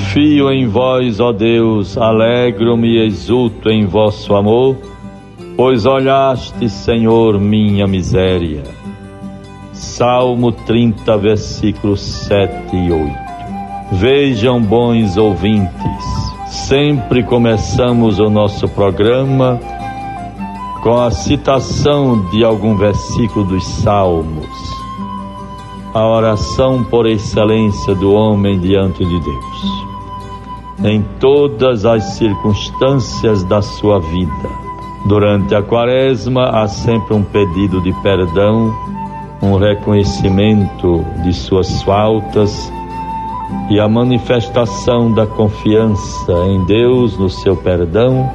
Confio em vós, ó Deus, alegro-me e exulto em vosso amor, pois olhaste, Senhor, minha miséria. Salmo 30, versículos 7 e 8. Vejam, bons ouvintes, sempre começamos o nosso programa com a citação de algum versículo dos Salmos a oração por excelência do homem diante de Deus. Em todas as circunstâncias da sua vida. Durante a quaresma há sempre um pedido de perdão, um reconhecimento de suas faltas e a manifestação da confiança em Deus no seu perdão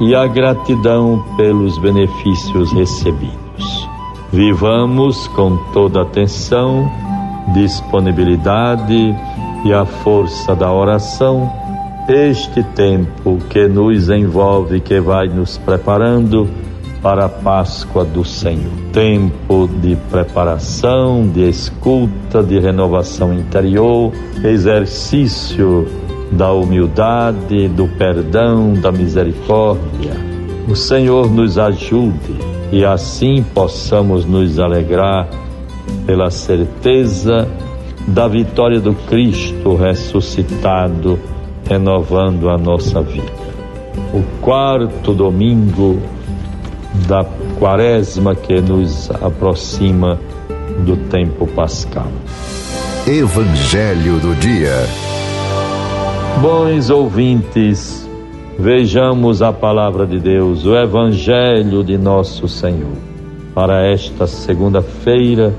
e a gratidão pelos benefícios recebidos. Vivamos com toda atenção, disponibilidade e a força da oração este tempo que nos envolve, que vai nos preparando para a Páscoa do Senhor. Tempo de preparação, de escuta, de renovação interior, exercício da humildade, do perdão, da misericórdia. O Senhor nos ajude e assim possamos nos alegrar pela certeza da vitória do Cristo ressuscitado, renovando a nossa vida. O quarto domingo da quaresma que nos aproxima do tempo pascal. Evangelho do Dia. Bons ouvintes, Vejamos a palavra de Deus, o Evangelho de nosso Senhor, para esta segunda-feira,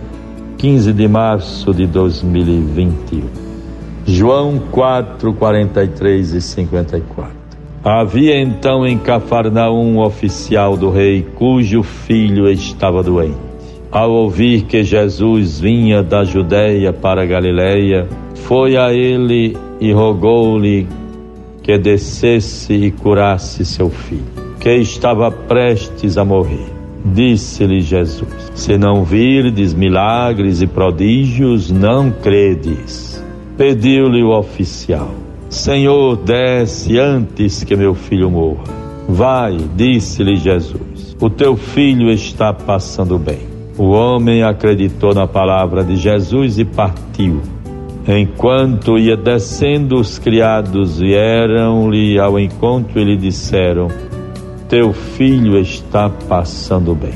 15 de março de 2021. João 4, 43 e 54. Havia então em Cafarnaum um oficial do rei cujo filho estava doente. Ao ouvir que Jesus vinha da Judéia para Galiléia, foi a ele e rogou-lhe que descesse e curasse seu filho, que estava prestes a morrer. Disse-lhe Jesus: Se não virdes milagres e prodígios, não credes. Pediu-lhe o oficial: Senhor, desce antes que meu filho morra. Vai, disse-lhe Jesus: O teu filho está passando bem. O homem acreditou na palavra de Jesus e partiu Enquanto ia descendo, os criados vieram-lhe ao encontro e lhe disseram: Teu filho está passando bem.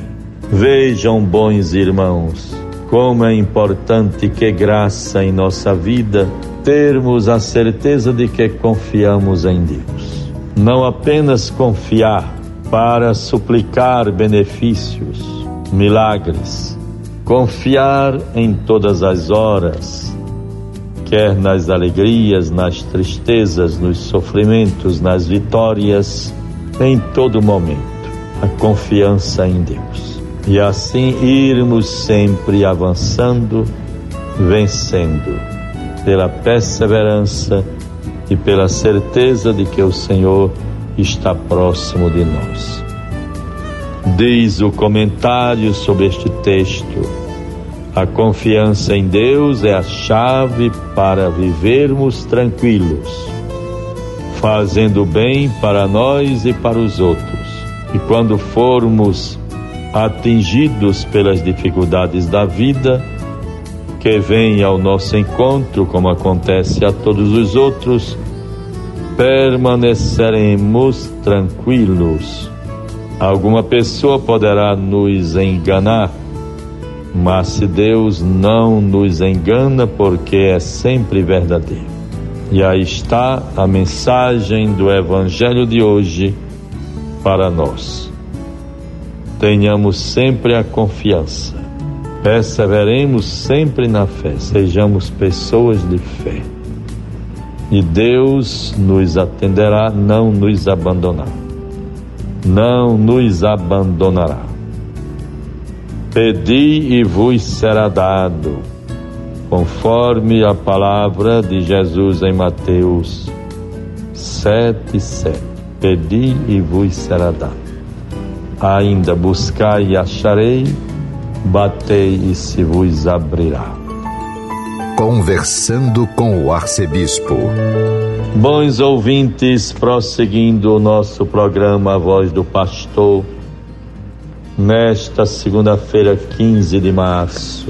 Vejam, bons irmãos, como é importante que graça em nossa vida termos a certeza de que confiamos em Deus. Não apenas confiar para suplicar benefícios, milagres, confiar em todas as horas quer nas alegrias, nas tristezas, nos sofrimentos, nas vitórias, em todo momento, a confiança em Deus. E assim irmos sempre avançando, vencendo, pela perseverança e pela certeza de que o Senhor está próximo de nós. Diz o comentário sobre este texto a confiança em Deus é a chave para vivermos tranquilos, fazendo bem para nós e para os outros. E quando formos atingidos pelas dificuldades da vida, que vêm ao nosso encontro, como acontece a todos os outros, permaneceremos tranquilos. Alguma pessoa poderá nos enganar mas se Deus não nos engana, porque é sempre verdadeiro. E aí está a mensagem do Evangelho de hoje para nós. Tenhamos sempre a confiança, perseveremos sempre na fé, sejamos pessoas de fé. E Deus nos atenderá, não nos abandonará. Não nos abandonará. Pedi e vos será dado, conforme a palavra de Jesus em Mateus 7, 7. Pedi e vos será dado. Ainda buscai e acharei, batei e se vos abrirá. Conversando com o Arcebispo. Bons ouvintes, prosseguindo o nosso programa A Voz do Pastor, nesta segunda-feira, 15 de março.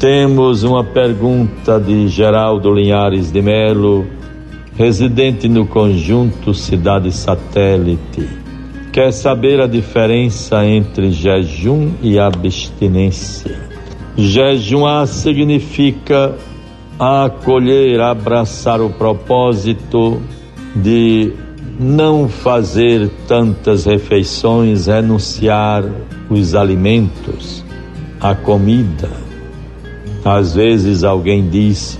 Temos uma pergunta de Geraldo Linhares de Melo, residente no conjunto Cidade Satélite. Quer saber a diferença entre jejum e abstinência? Jejuar significa acolher, abraçar o propósito de não fazer tantas refeições, renunciar os alimentos, a comida. Às vezes alguém diz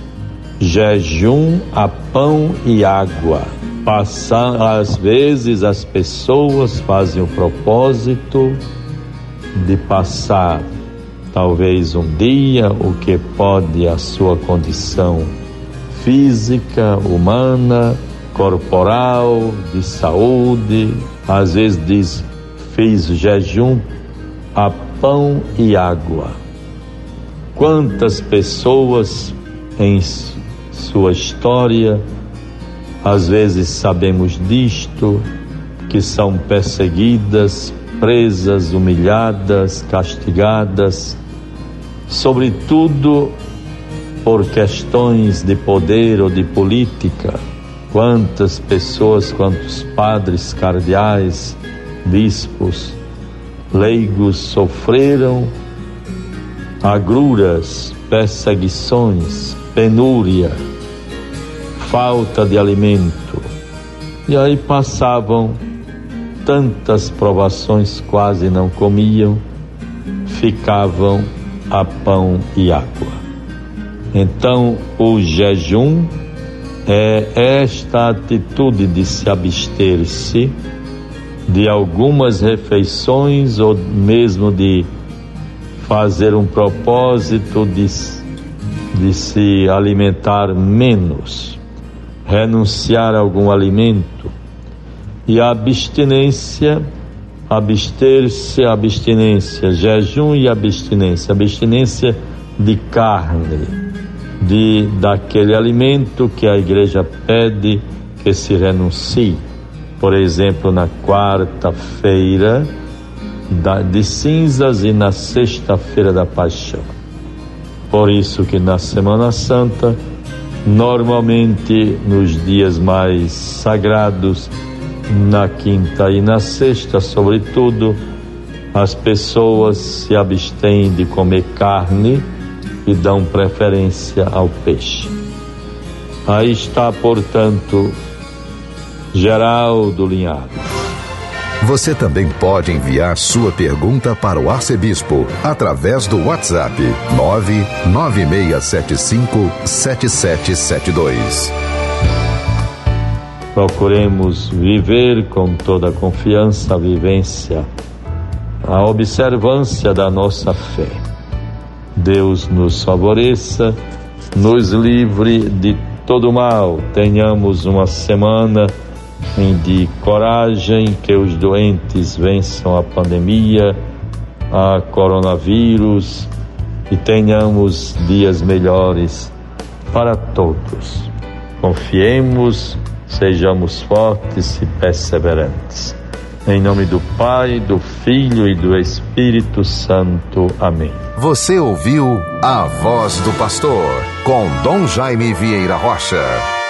jejum a pão e água. Passar, às vezes as pessoas fazem o propósito de passar talvez um dia o que pode a sua condição física, humana, corporal, de saúde, às vezes diz fez jejum a pão e água. Quantas pessoas em sua história, às vezes sabemos disto, que são perseguidas, presas, humilhadas, castigadas, sobretudo por questões de poder ou de política. Quantas pessoas, quantos padres, cardeais, bispos, leigos sofreram agruras, perseguições, penúria, falta de alimento. E aí passavam tantas provações, quase não comiam, ficavam a pão e água. Então, o jejum é esta atitude de se abster-se de algumas refeições ou mesmo de fazer um propósito de, de se alimentar menos, renunciar a algum alimento. E a abstinência abster-se, abstinência, jejum e abstinência, abstinência de carne, de daquele alimento que a igreja pede que se renuncie. Por exemplo, na quarta-feira de cinzas e na sexta-feira da paixão. Por isso que na Semana Santa, normalmente nos dias mais sagrados, na quinta e na sexta, sobretudo, as pessoas se abstêm de comer carne e dão preferência ao peixe. Aí está, portanto, Geraldo Linhares. Você também pode enviar sua pergunta para o arcebispo através do WhatsApp 99675 7772. Procuremos viver com toda a confiança a vivência, a observância da nossa fé. Deus nos favoreça, nos livre de todo mal. Tenhamos uma semana de coragem, que os doentes vençam a pandemia, a coronavírus e tenhamos dias melhores para todos. Confiemos sejamos fortes e perseverantes. Em nome do Pai, do Filho e do Espírito Santo. Amém. Você ouviu a voz do pastor com Dom Jaime Vieira Rocha.